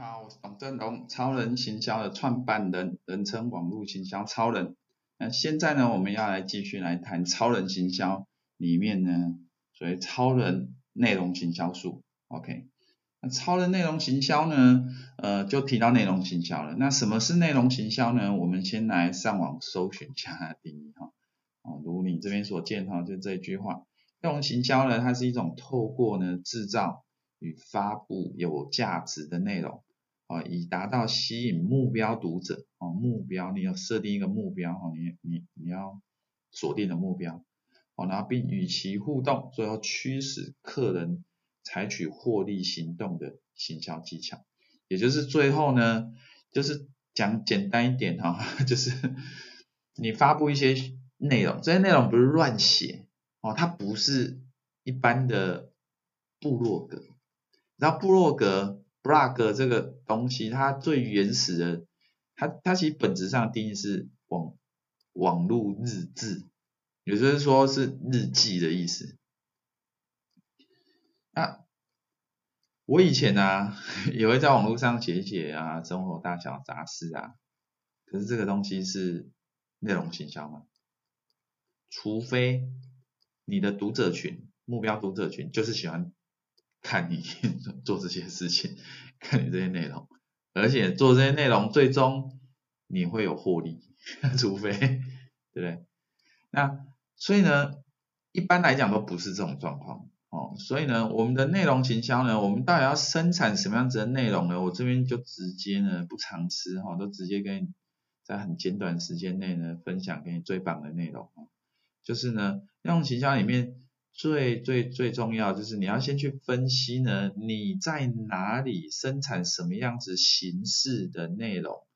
好，我是董振龙，超人行销的创办人，人称网络行销超人。那现在呢，我们要来继续来谈超人行销里面呢，所谓超人内容行销术。OK，那超人内容行销呢，呃，就提到内容行销了。那什么是内容行销呢？我们先来上网搜寻一下它的定义哈。哦，如你这边所见哈，就这一句话，内容行销呢，它是一种透过呢制造与发布有价值的内容。啊，以达到吸引目标读者哦，目标你要设定一个目标哦，你你你要锁定的目标哦，然后并与其互动，最后驱使客人采取获利行动的行销技巧，也就是最后呢，就是讲简单一点哈，就是你发布一些内容，这些内容不是乱写哦，它不是一般的部落格，然后部落格。Blog 这个东西，它最原始的，它它其实本质上定义是网网络日志，也就是说是日记的意思。那我以前呢、也会在网络上写一写啊，生活大小杂事啊。可是这个东西是内容行销吗？除非你的读者群，目标读者群就是喜欢。看你 做这些事情，看你这些内容，而且做这些内容最终你会有获利，除非对不对？那所以呢，一般来讲都不是这种状况哦。所以呢，我们的内容行销呢，我们到底要生产什么样子的内容呢？我这边就直接呢不藏私哈，都直接跟你在很简短时间内呢分享给你最棒的内容，就是呢内容行销里面。最最最重要就是你要先去分析呢，你在哪里生产什么样子形式的内容，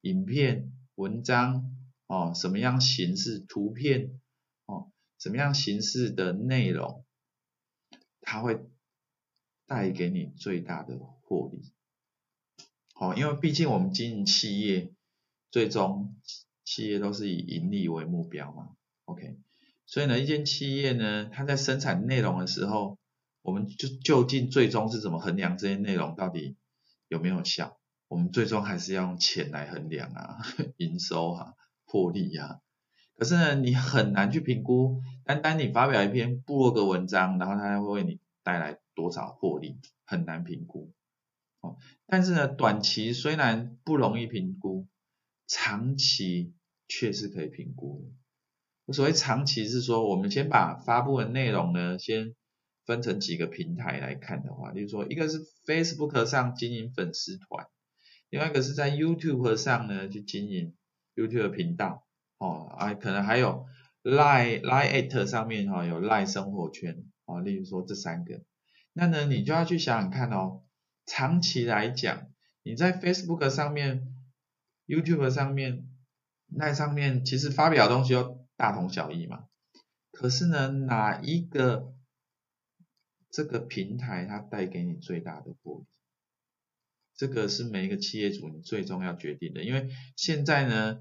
影片、文章哦，什么样形式图片哦，什么样形式的内容，它会带给你最大的获利。哦，因为毕竟我们经营企业，最终企业都是以盈利为目标嘛。OK。所以呢，一间企业呢，它在生产内容的时候，我们就究竟最终是怎么衡量这些内容到底有没有效？我们最终还是要用钱来衡量啊，营收啊，获利啊。可是呢，你很难去评估，单单你发表一篇部落格文章，然后它会为你带来多少获利，很难评估。哦，但是呢，短期虽然不容易评估，长期却是可以评估。所谓长期是说，我们先把发布的内容呢，先分成几个平台来看的话，例如说，一个是 Facebook 上经营粉丝团，另外一个是在 YouTube 上呢去经营 YouTube 频道，哦，啊，可能还有 Line Line@ at 上面哈、有 Line 生活圈，哦，例如说这三个，那呢你就要去想想看哦，长期来讲，你在 Facebook 上面、YouTube 上面、Line 上面，其实发表的东西哦。大同小异嘛，可是呢，哪一个这个平台它带给你最大的获利？这个是每一个企业主你最终要决定的，因为现在呢，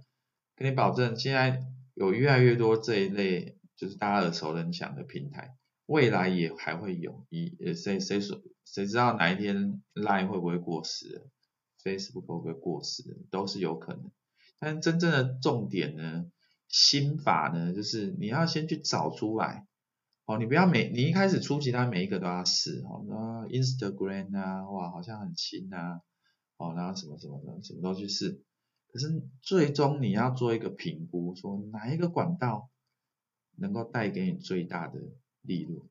跟你保证，现在有越来越多这一类就是大家耳熟能详的平台，未来也还会有，以谁谁说谁知道哪一天 Line 会不会过时，Facebook 会不会过时，都是有可能。但真正的重点呢？心法呢，就是你要先去找出来，哦，你不要每你一开始初期，它每一个都要试，哦，那 Instagram 啊，哇，好像很新啊，哦，然后什么什么的，什么都去试，可是最终你要做一个评估，说哪一个管道能够带给你最大的利润，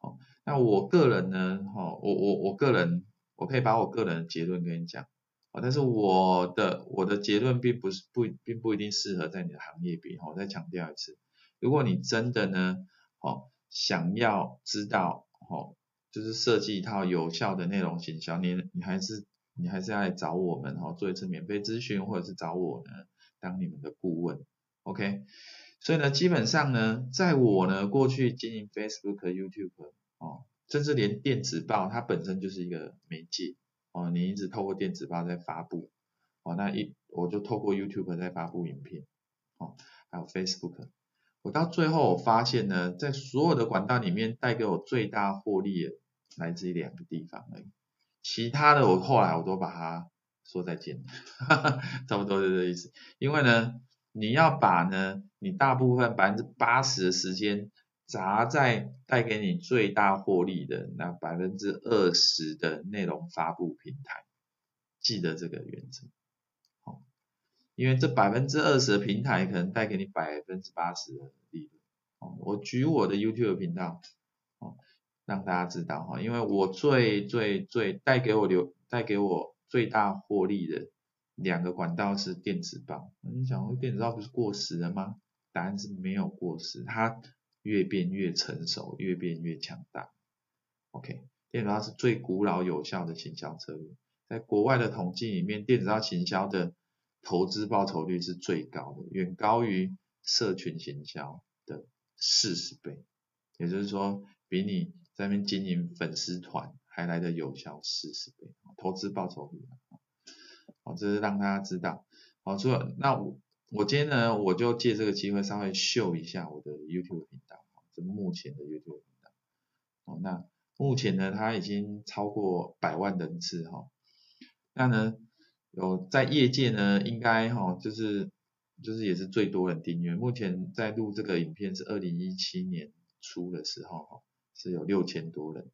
哦，那我个人呢，哦，我我我个人，我可以把我个人的结论跟你讲。啊但是我的我的结论并不是不并不一定适合在你的行业里，我再强调一次，如果你真的呢，哦，想要知道，哦，就是设计一套有效的内容行销，你你还是你还是要来找我们，哦，做一次免费咨询，或者是找我呢当你们的顾问，OK？所以呢，基本上呢，在我呢过去经营 Facebook、YouTube，哦，甚至连电子报，它本身就是一个媒介。哦，你一直透过电子报在发布，哦，那一我就透过 YouTube 在发布影片，哦，还有 Facebook，我到最后我发现呢，在所有的管道里面带给我最大获利的来自于两个地方而已。其他的我后来我都把它说再见，哈哈，差不多就这意思。因为呢，你要把呢，你大部分百分之八十的时间砸在带给你最大获利的那百分之二十的内容发布平台，记得这个原则。好，因为这百分之二十的平台可能带给你百分之八十的利润。哦，我举我的 YouTube 频道。让大家知道哈，因为我最最最带给我流带给我最大获利的两个管道是电子报。你想，电子报不是过时了吗？答案是没有过时，它越变越成熟，越变越强大。OK，电子报是最古老有效的行销策略，在国外的统计里面，电子报行销的投资报酬率是最高的，远高于社群行销的四十倍，也就是说，比你在那边经营粉丝团还来的有效四十倍，投资报酬率，好，这是让大家知道。好，所以那我我今天呢，我就借这个机会稍微秀一下我的 YouTube 频道，这目前的 YouTube 频道。好，那目前呢，它已经超过百万人次哈。那呢，有在业界呢，应该哈，就是就是也是最多人订阅。目前在录这个影片是二零一七年初的时候哈。是有六千多人，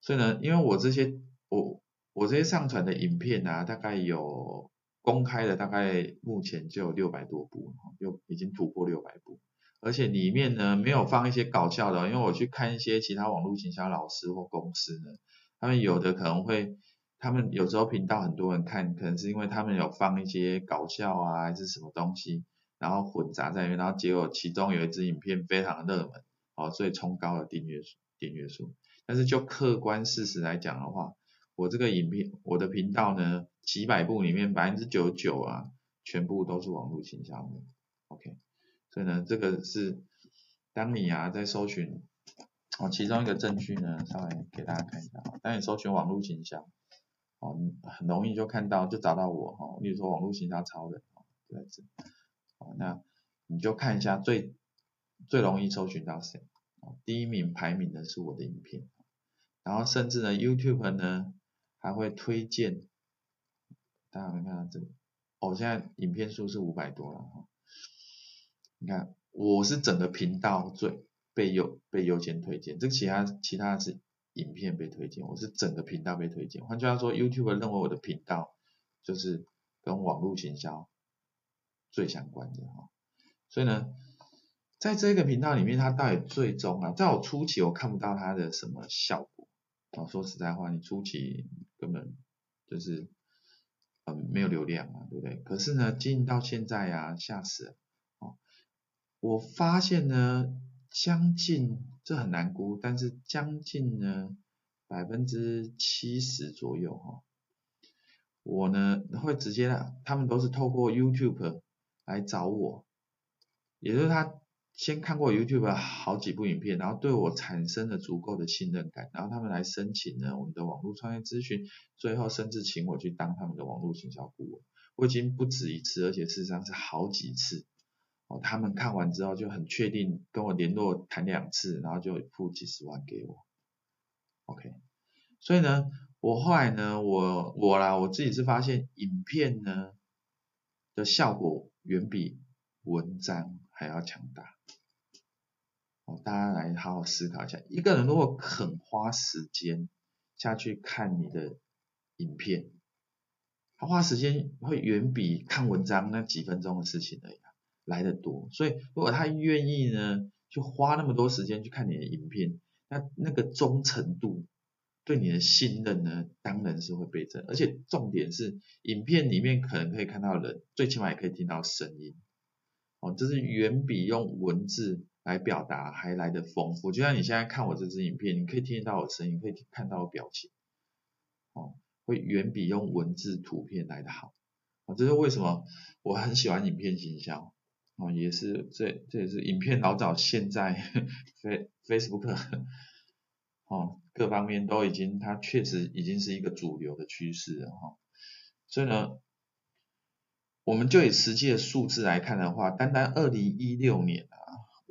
所以呢，因为我这些我我这些上传的影片啊，大概有公开的，大概目前就有六百多部，就已经突破六百部，而且里面呢没有放一些搞笑的，因为我去看一些其他网络行销老师或公司呢，他们有的可能会，他们有时候频道很多人看，可能是因为他们有放一些搞笑啊还是什么东西，然后混杂在里面，然后结果其中有一支影片非常热门。好，所以冲高了订阅数，订阅数。但是就客观事实来讲的话，我这个影片，我的频道呢，几百部里面百分之九十九啊，全部都是网络形象的。OK，所以呢，这个是当你啊在搜寻，哦，其中一个证据呢，稍微给大家看一下。当你搜寻网络形象，哦，很容易就看到，就找到我哈。例如说网络形象超人，哦，就在这。哦，那你就看一下最。最容易搜寻到谁？第一名排名的是我的影片，然后甚至呢，YouTube 呢还会推荐，大家能看到这里，哦，现在影片数是五百多了哈。你看，我是整个频道最被优被优先推荐，这个其他其他是影片被推荐，我是整个频道被推荐。换句话说，YouTube 认为我的频道就是跟网络行销最相关的哈，所以呢。在这个频道里面，它到底最终啊，在我初期我看不到它的什么效果。哦，说实在话，你初期根本就是嗯没有流量嘛，对不对？可是呢，经营到现在啊，吓死了。哦，我发现呢，将近这很难估，但是将近呢百分之七十左右哈，我呢会直接，他们都是透过 YouTube 来找我，也就是他。先看过 YouTube 好几部影片，然后对我产生了足够的信任感，然后他们来申请呢我们的网络创业咨询，最后甚至请我去当他们的网络行销顾问。我已经不止一次，而且事实上是好几次。哦，他们看完之后就很确定跟我联络谈两次，然后就付几十万给我。OK，所以呢，我后来呢，我我啦，我自己是发现影片呢的效果远比文章还要强大。大家来好好思考一下，一个人如果肯花时间下去看你的影片，他花时间会远比看文章那几分钟的事情而已来得多。所以，如果他愿意呢，就花那么多时间去看你的影片，那那个忠诚度对你的信任呢，当然是会倍增。而且重点是，影片里面可能可以看到人，最起码也可以听到声音。哦，这是远比用文字。来表达还来得丰富，就像你现在看我这支影片，你可以听得到我声音，可以看到我表情，哦，会远比用文字图片来得好，哦，这是为什么我很喜欢影片行销，哦，也是这这也是影片老早现在 Facebook 哦，各方面都已经，它确实已经是一个主流的趋势了哈，所以呢，我们就以实际的数字来看的话，单单二零一六年啊。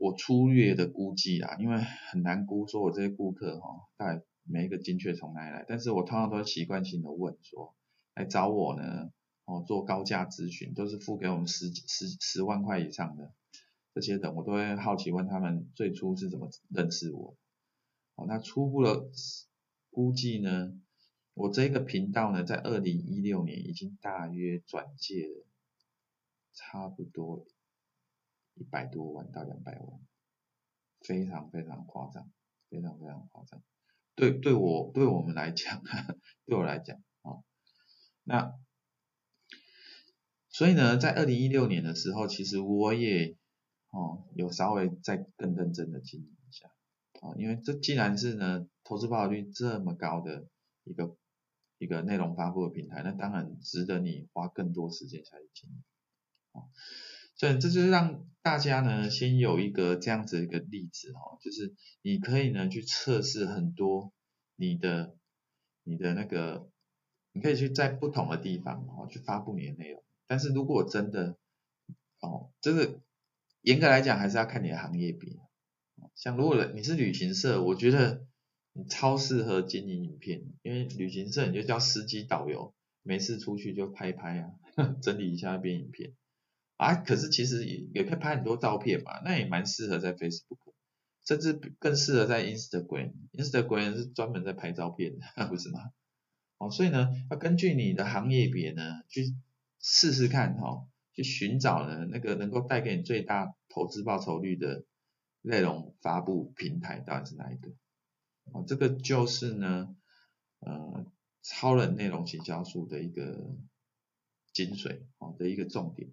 我粗略的估计啊，因为很难估，说我这些顾客哈，大概每一个精确从哪里来，但是我通常都习惯性的问说，来找我呢，哦，做高价咨询，都是付给我们十十十万块以上的这些人，我都会好奇问他们最初是怎么认识我，哦，那初步的估计呢，我这个频道呢，在二零一六年已经大约转介了差不多一百多万到两百万，非常非常夸张，非常非常夸张。对，对我对我们来讲，对我来讲啊、那所以呢，在二零一六年的时候，其实我也哦有稍微再更认真的经营一下啊、因为这既然是呢投资报率这么高的一个一个内容发布的平台，那当然值得你花更多时间下去经营啊。以这就是让大家呢先有一个这样子一个例子哈，就是你可以呢去测试很多你的你的那个，你可以去在不同的地方哦去发布你的内容。但是如果真的哦，这个严格来讲还是要看你的行业比。像如果你是旅行社，我觉得你超适合经营影片，因为旅行社你就叫司机导游，没事出去就拍拍啊，整理一下编影片。啊，可是其实也也可以拍很多照片嘛，那也蛮适合在 Facebook，甚至更适合在 Instagram。Instagram 是专门在拍照片的，不是吗？哦，所以呢，要根据你的行业别呢，去试试看哈、哦，去寻找呢那个能够带给你最大投资报酬率的内容发布平台到底是哪一个？哦，这个就是呢，呃，超人内容行销术的一个精髓哦的一个重点。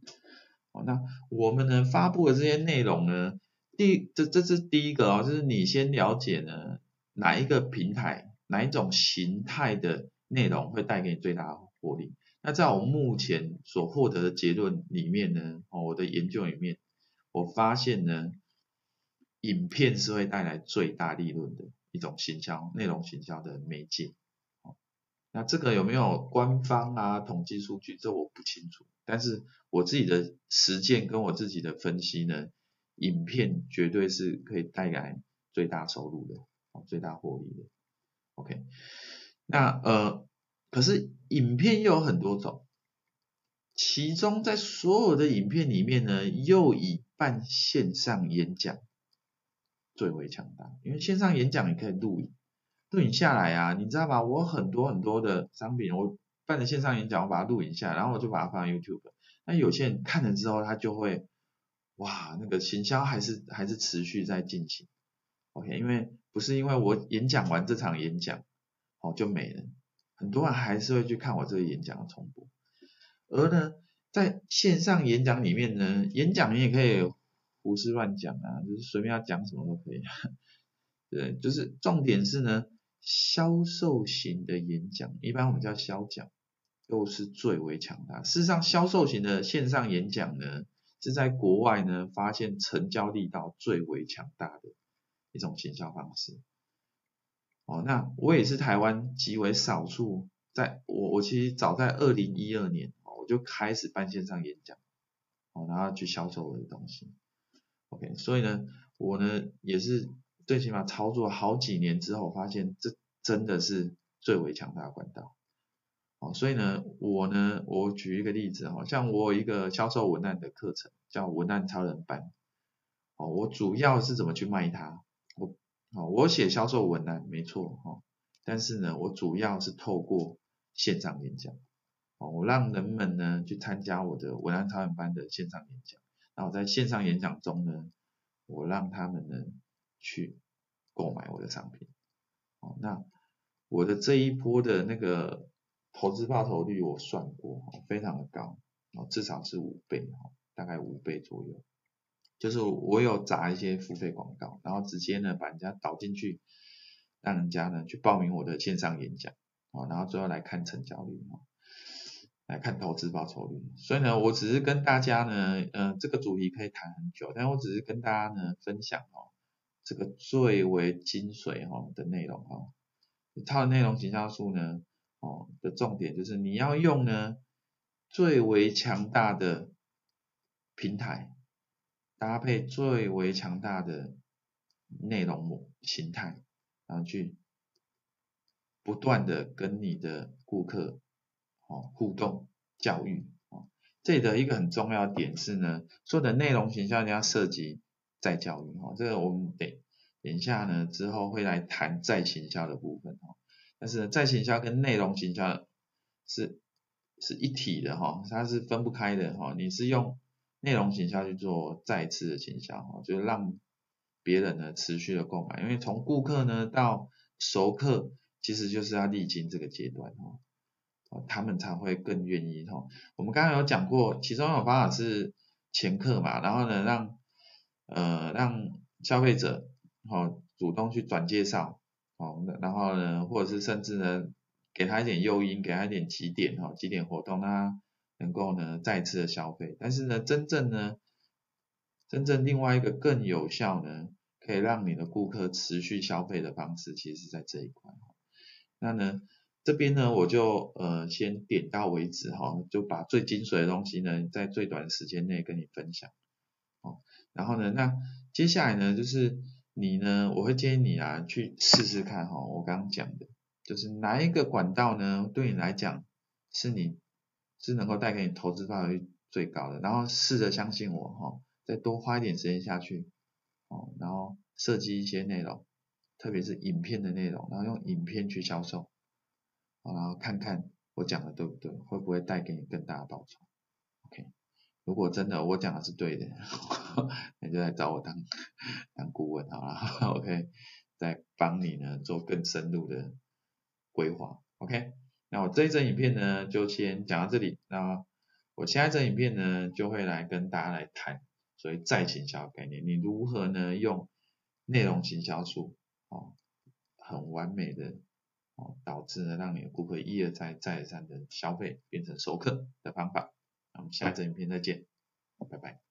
那我们呢发布的这些内容呢，第这这是第一个哦，就是你先了解呢哪一个平台哪一种形态的内容会带给你最大的获利。那在我目前所获得的结论里面呢，哦，我的研究里面，我发现呢，影片是会带来最大利润的一种行销内容行销的媒介。那这个有没有官方啊统计数据？这我不清楚。但是我自己的实践跟我自己的分析呢，影片绝对是可以带来最大收入的，最大获利的。OK，那呃，可是影片又有很多种，其中在所有的影片里面呢，又以办线上演讲最为强大，因为线上演讲你可以录影，录影下来啊，你知道吗？我很多很多的商品我。办的线上演讲，我把它录影下，然后我就把它放 YouTube。那有些人看了之后，他就会，哇，那个行销还是还是持续在进行。OK，因为不是因为我演讲完这场演讲，哦就没了，很多人还是会去看我这个演讲的重播。而呢，在线上演讲里面呢，演讲你也可以胡思乱讲啊，就是随便要讲什么都可以。对，就是重点是呢，销售型的演讲，一般我们叫销讲。都是最为强大。事实上，销售型的线上演讲呢，是在国外呢发现成交力道最为强大的一种行销方式。哦，那我也是台湾极为少数，在我我其实早在二零一二年，我就开始办线上演讲，哦，然后去销售我的东西。OK，所以呢，我呢也是最起码操作好几年之后，发现这真的是最为强大的管道。哦，所以呢，我呢，我举一个例子哈，像我有一个销售文案的课程，叫文案超人班。哦，我主要是怎么去卖它？我，哦，我写销售文案没错哈，但是呢，我主要是透过线上演讲。哦，我让人们呢去参加我的文案超人班的线上演讲，然后在线上演讲中呢，我让他们呢去购买我的商品。哦，那我的这一波的那个。投资报酬率我算过，非常的高，哦至少是五倍，大概五倍左右。就是我有砸一些付费广告，然后直接呢把人家导进去，让人家呢去报名我的线上演讲，然后最后来看成交率，来看投资报酬率。所以呢，我只是跟大家呢，呃，这个主题可以谈很久，但我只是跟大家呢分享哦，这个最为精髓哈的内容哈，它的内容行销术呢。哦，的重点就是你要用呢最为强大的平台，搭配最为强大的内容模形态，然后去不断的跟你的顾客哦互动教育哦，这里的一个很重要的点是呢，做的内容行销你要涉及再教育哈，这个我们得等一下呢之后会来谈再行销的部分哈，但是呢再行销跟内容行销是是一体的哈，它是分不开的哈，你是用内容行销去做再次的行销哈，就是让别人呢持续的购买，因为从顾客呢到熟客。其实就是要历经这个阶段哦，他们才会更愿意哈。我们刚刚有讲过，其中一种方法是前客嘛，然后呢让呃让消费者哦主动去转介绍哦，然后呢或者是甚至呢给他一点诱因，给他一点起点哈，集点活动，让他能够呢再次的消费。但是呢真正呢真正另外一个更有效呢，可以让你的顾客持续消费的方式，其实是在这一块。那呢，这边呢，我就呃先点到为止哈，就把最精髓的东西呢，在最短的时间内跟你分享。哦，然后呢，那接下来呢，就是你呢，我会建议你啊，去试试看哈，我刚刚讲的，就是哪一个管道呢，对你来讲是你是能够带给你投资报酬率最高的，然后试着相信我哈，再多花一点时间下去，哦，然后设计一些内容。特别是影片的内容，然后用影片去销售，然后看看我讲的对不对，会不会带给你更大的报酬？OK，如果真的我讲的是对的，那就来找我当当顾问好了，OK，再帮你呢做更深入的规划，OK，那我这一支影片呢就先讲到这里，那我下一阵影片呢就会来跟大家来谈，所以再行销概念，你如何呢用内容行销术。哦，很完美的哦，导致呢让你的顾客一而再再而三的消费变成熟客的方法。我们下一次影片再见，拜拜。